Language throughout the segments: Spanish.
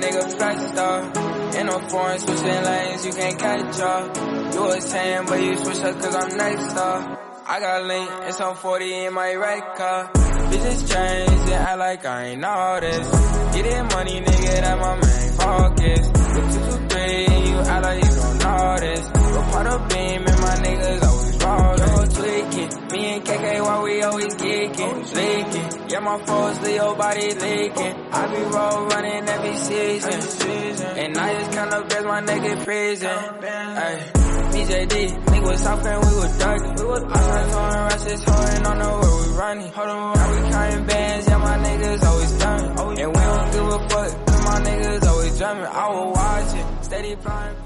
Nigga flexed up. In a foreign, switching lanes, you can't catch up. You was 10, but you switch up cause I'm next up. I got link and some 40 in my red car. Bitches change and act like I ain't know this. Get it money, nigga, that my main focus. With 223 and you act like you don't know this. Part of beam and my niggas always rolling. Me and KK, why we always geeking, leaking. Yeah, my foes, Leo body leaking. I be roll running every season. And I just count up as my nigga prison. Ay. BJD, nigga was south and we was ducking. We was outside throwing rushes, holding on the road, we running. Hold on, now we carrying bands, yeah, my niggas always done. And we don't give a fuck, cause my niggas always drumming. I will watch it, steady flying.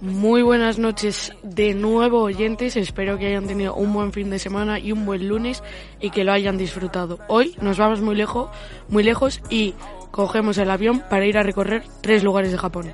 Muy buenas noches de nuevo oyentes, espero que hayan tenido un buen fin de semana y un buen lunes y que lo hayan disfrutado. Hoy nos vamos muy lejos, muy lejos y cogemos el avión para ir a recorrer tres lugares de Japón.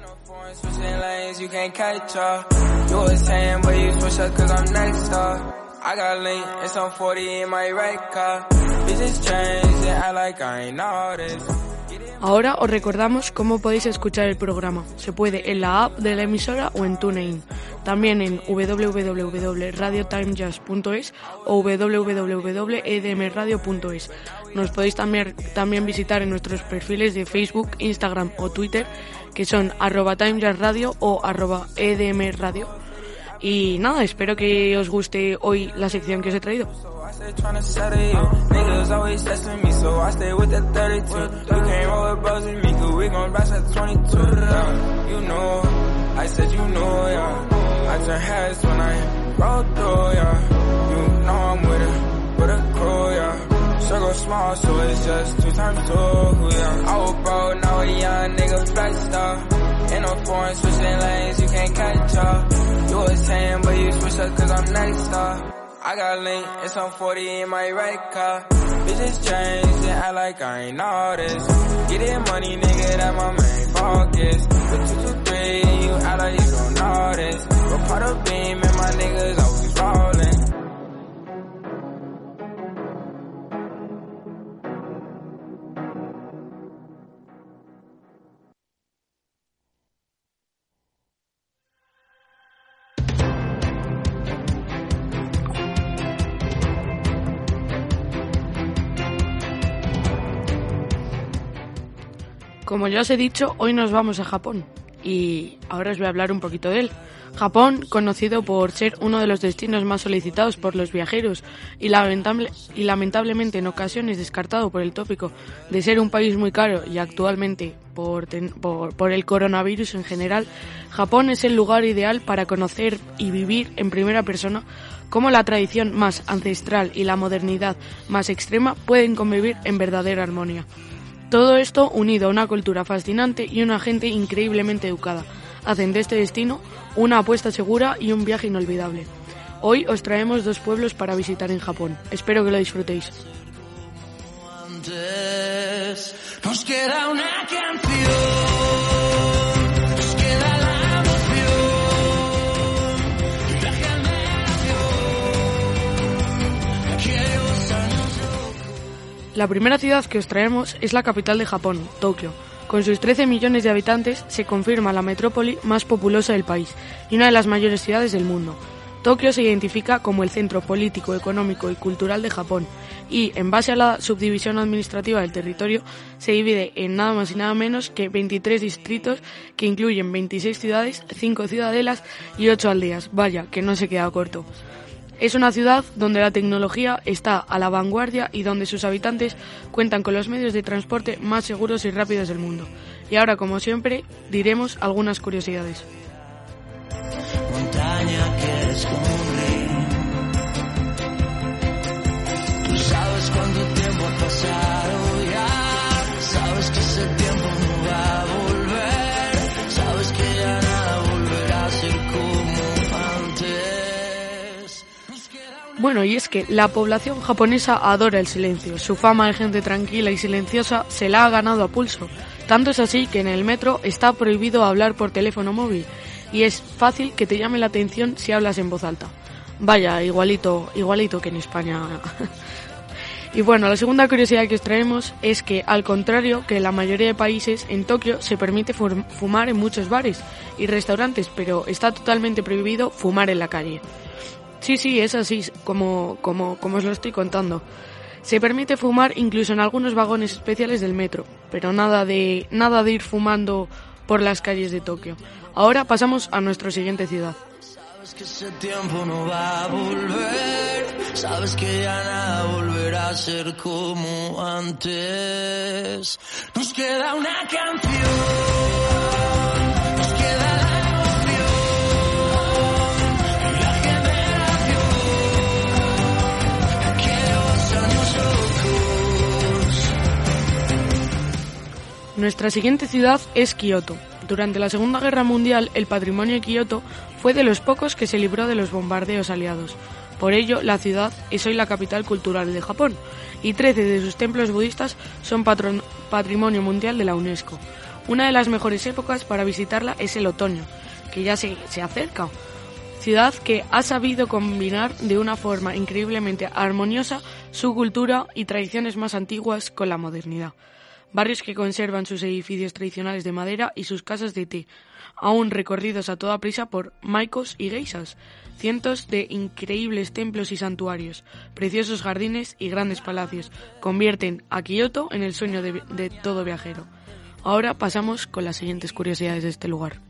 Ahora os recordamos cómo podéis escuchar el programa. Se puede en la app de la emisora o en TuneIn. También en www.radiotimejazz.es o www.edmradio.es. Nos podéis también, también visitar en nuestros perfiles de Facebook, Instagram o Twitter, que son arroba timejazzradio o arroba edmradio. Y nada, espero que os guste hoy la sección que os he traído. I stay tryna settle you. Niggas always testing me, so I stay with the 32. You can't roll with bros with me, cause we gon' rush at 22. Yeah, you know, I said you know, yeah. I turn heads when I roll through, yeah. You know I'm with it, with a crew, yeah. Circle small, so it's just two times two, yeah. I was broke, now a young nigga flexed up. In a foreign, switching lanes, you can't catch up. You was 10, but you switch up cause I'm next up. I got link and some 40 in my red car. Bitches change and act like I ain't know this. Get it money, nigga, that my main focus. With 223 and you act like you don't know this. But part of beam and my niggas always rolling. Como ya os he dicho, hoy nos vamos a Japón y ahora os voy a hablar un poquito de él. Japón, conocido por ser uno de los destinos más solicitados por los viajeros y, lamentable- y lamentablemente en ocasiones descartado por el tópico de ser un país muy caro y actualmente por, por el coronavirus en general, Japón es el lugar ideal para conocer y vivir en primera persona cómo la tradición más ancestral y la modernidad más extrema pueden convivir en verdadera armonía. Todo esto unido a una cultura fascinante y una gente increíblemente educada, hacen de este destino una apuesta segura y un viaje inolvidable. Hoy os traemos dos pueblos para visitar en Japón. Espero que lo disfrutéis. La primera ciudad que os traemos es la capital de Japón, Tokio. Con sus 13 millones de habitantes se confirma la metrópoli más populosa del país y una de las mayores ciudades del mundo. Tokio se identifica como el centro político, económico y cultural de Japón y, en base a la subdivisión administrativa del territorio, se divide en nada más y nada menos que 23 distritos que incluyen 26 ciudades, 5 ciudadelas y 8 aldeas. Vaya, que no se queda corto. Es una ciudad donde la tecnología está a la vanguardia y donde sus habitantes cuentan con los medios de transporte más seguros y rápidos del mundo. Y ahora, como siempre, diremos algunas curiosidades. Bueno, y es que la población japonesa adora el silencio. Su fama de gente tranquila y silenciosa se la ha ganado a pulso. Tanto es así que en el metro está prohibido hablar por teléfono móvil y es fácil que te llame la atención si hablas en voz alta. Vaya, igualito, igualito que en España. Y bueno, la segunda curiosidad que os traemos es que, al contrario que en la mayoría de países, en Tokio se permite fu- fumar en muchos bares y restaurantes, pero está totalmente prohibido fumar en la calle. Sí, sí, es así, como, como, como os lo estoy contando. Se permite fumar incluso en algunos vagones especiales del metro, pero nada de, nada de ir fumando por las calles de Tokio. Ahora pasamos a nuestra siguiente ciudad. Sabes que ese tiempo no va a volver, sabes que ya nada volverá a ser como antes. Nos queda una Nuestra siguiente ciudad es Kioto. Durante la Segunda Guerra Mundial, el patrimonio de Kioto fue de los pocos que se libró de los bombardeos aliados. Por ello, la ciudad es hoy la capital cultural de Japón y 13 de sus templos budistas son patrimonio mundial de la UNESCO. Una de las mejores épocas para visitarla es el otoño, que ya se, se acerca. Ciudad que ha sabido combinar de una forma increíblemente armoniosa su cultura y tradiciones más antiguas con la modernidad barrios que conservan sus edificios tradicionales de madera y sus casas de té, aún recorridos a toda prisa por maicos y geisas, cientos de increíbles templos y santuarios, preciosos jardines y grandes palacios, convierten a Kioto en el sueño de, todo viajero. Ahora pasamos con las siguientes curiosidades de este lugar.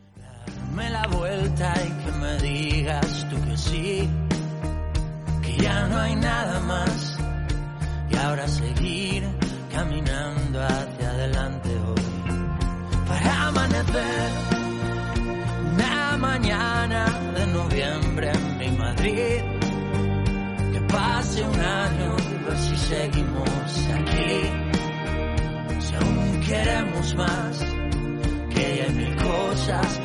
Seguimos aquí. Si aún queremos más que hay mil cosas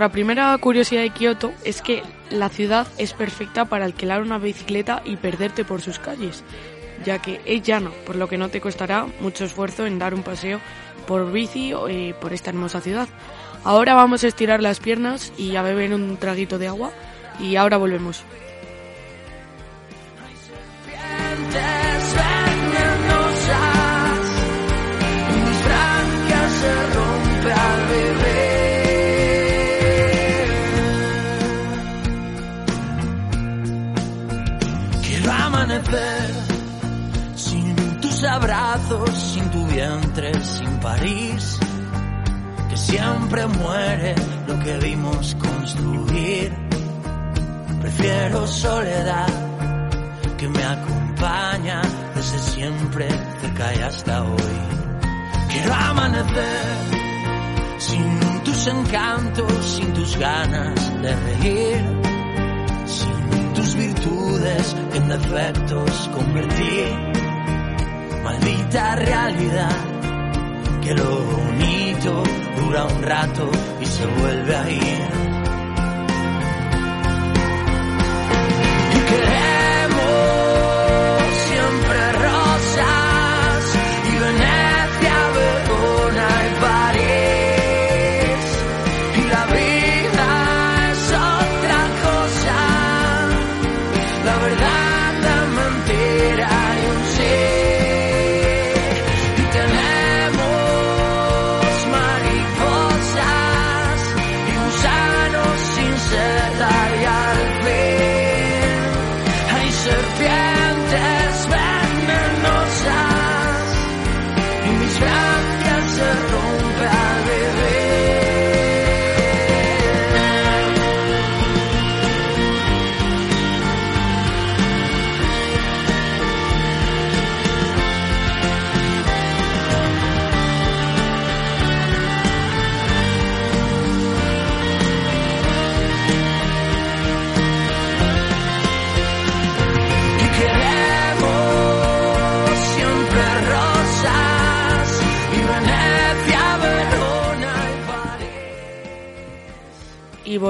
Nuestra primera curiosidad de Kioto es que la ciudad es perfecta para alquilar una bicicleta y perderte por sus calles, ya que es llano, por lo que no te costará mucho esfuerzo en dar un paseo por bici o eh, por esta hermosa ciudad. Ahora vamos a estirar las piernas y a beber un traguito de agua y ahora volvemos. Sin tu vientre, sin París, que siempre muere lo que vimos construir. Prefiero soledad que me acompaña desde siempre, cerca y hasta hoy. Quiero amanecer sin tus encantos, sin tus ganas de reír, sin tus virtudes en defectos convertir. Maldita realidad, que lo bonito dura un rato y se vuelve a ir.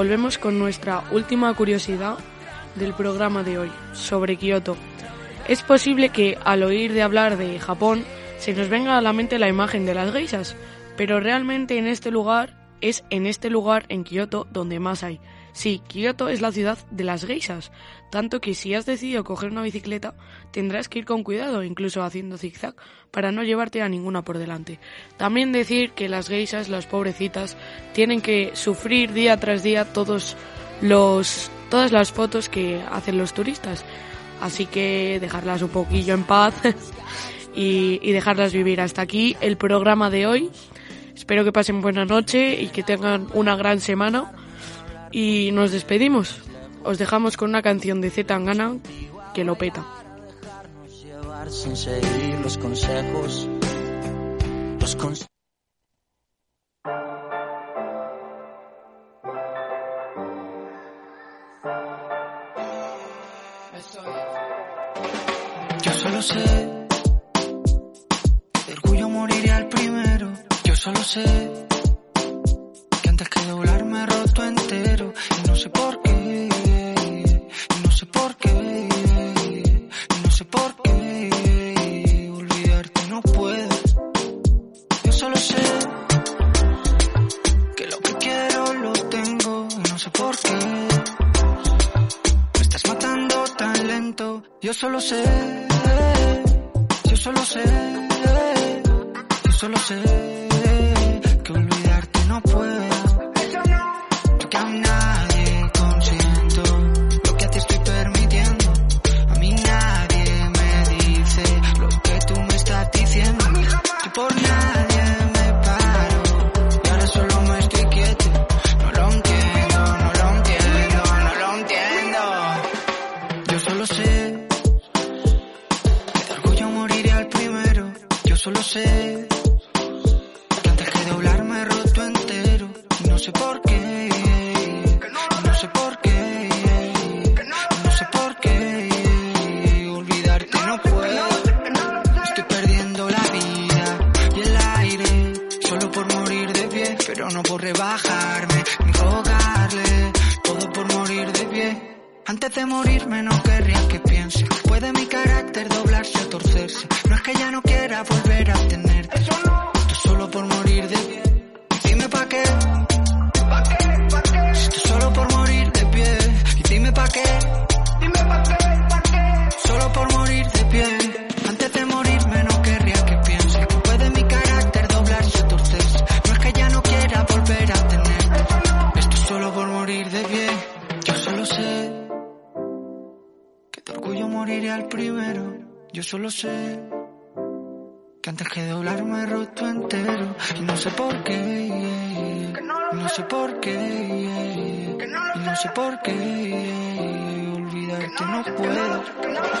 Volvemos con nuestra última curiosidad del programa de hoy, sobre Kioto. Es posible que al oír de hablar de Japón se nos venga a la mente la imagen de las geishas, pero realmente en este lugar es en este lugar, en Kioto, donde más hay. Sí, Kioto es la ciudad de las geishas, tanto que si has decidido coger una bicicleta tendrás que ir con cuidado, incluso haciendo zigzag, para no llevarte a ninguna por delante. También decir que las geishas, las pobrecitas, tienen que sufrir día tras día todos los, todas las fotos que hacen los turistas. Así que dejarlas un poquillo en paz y, y dejarlas vivir. Hasta aquí el programa de hoy. Espero que pasen buena noche y que tengan una gran semana. Y nos despedimos. Os dejamos con una canción de Z Tangana que lo peta. sin seguir los consejos. Los consejos. Yo solo sé, de orgullo moriré al primero. Yo solo sé por qué. Me estás matando tan lento. Yo solo sé, yo solo sé, yo solo sé que olvidarte no puedo. No por rebajarme ni. Todo por morir de pie. Antes de morirme no querría que piense. Puede mi carácter doblarse o torcerse. No es que ya no quiera volver a tenerte. Esto solo por morir de pie. Dime pa' qué. Si esto solo por morir de pie. Y dime pa' qué. Solo por morir de pie. Solo sé que antes que doblarme he roto entero. Y no sé por qué. No sé por qué. Y no sé por qué. Olvidarte no puedo.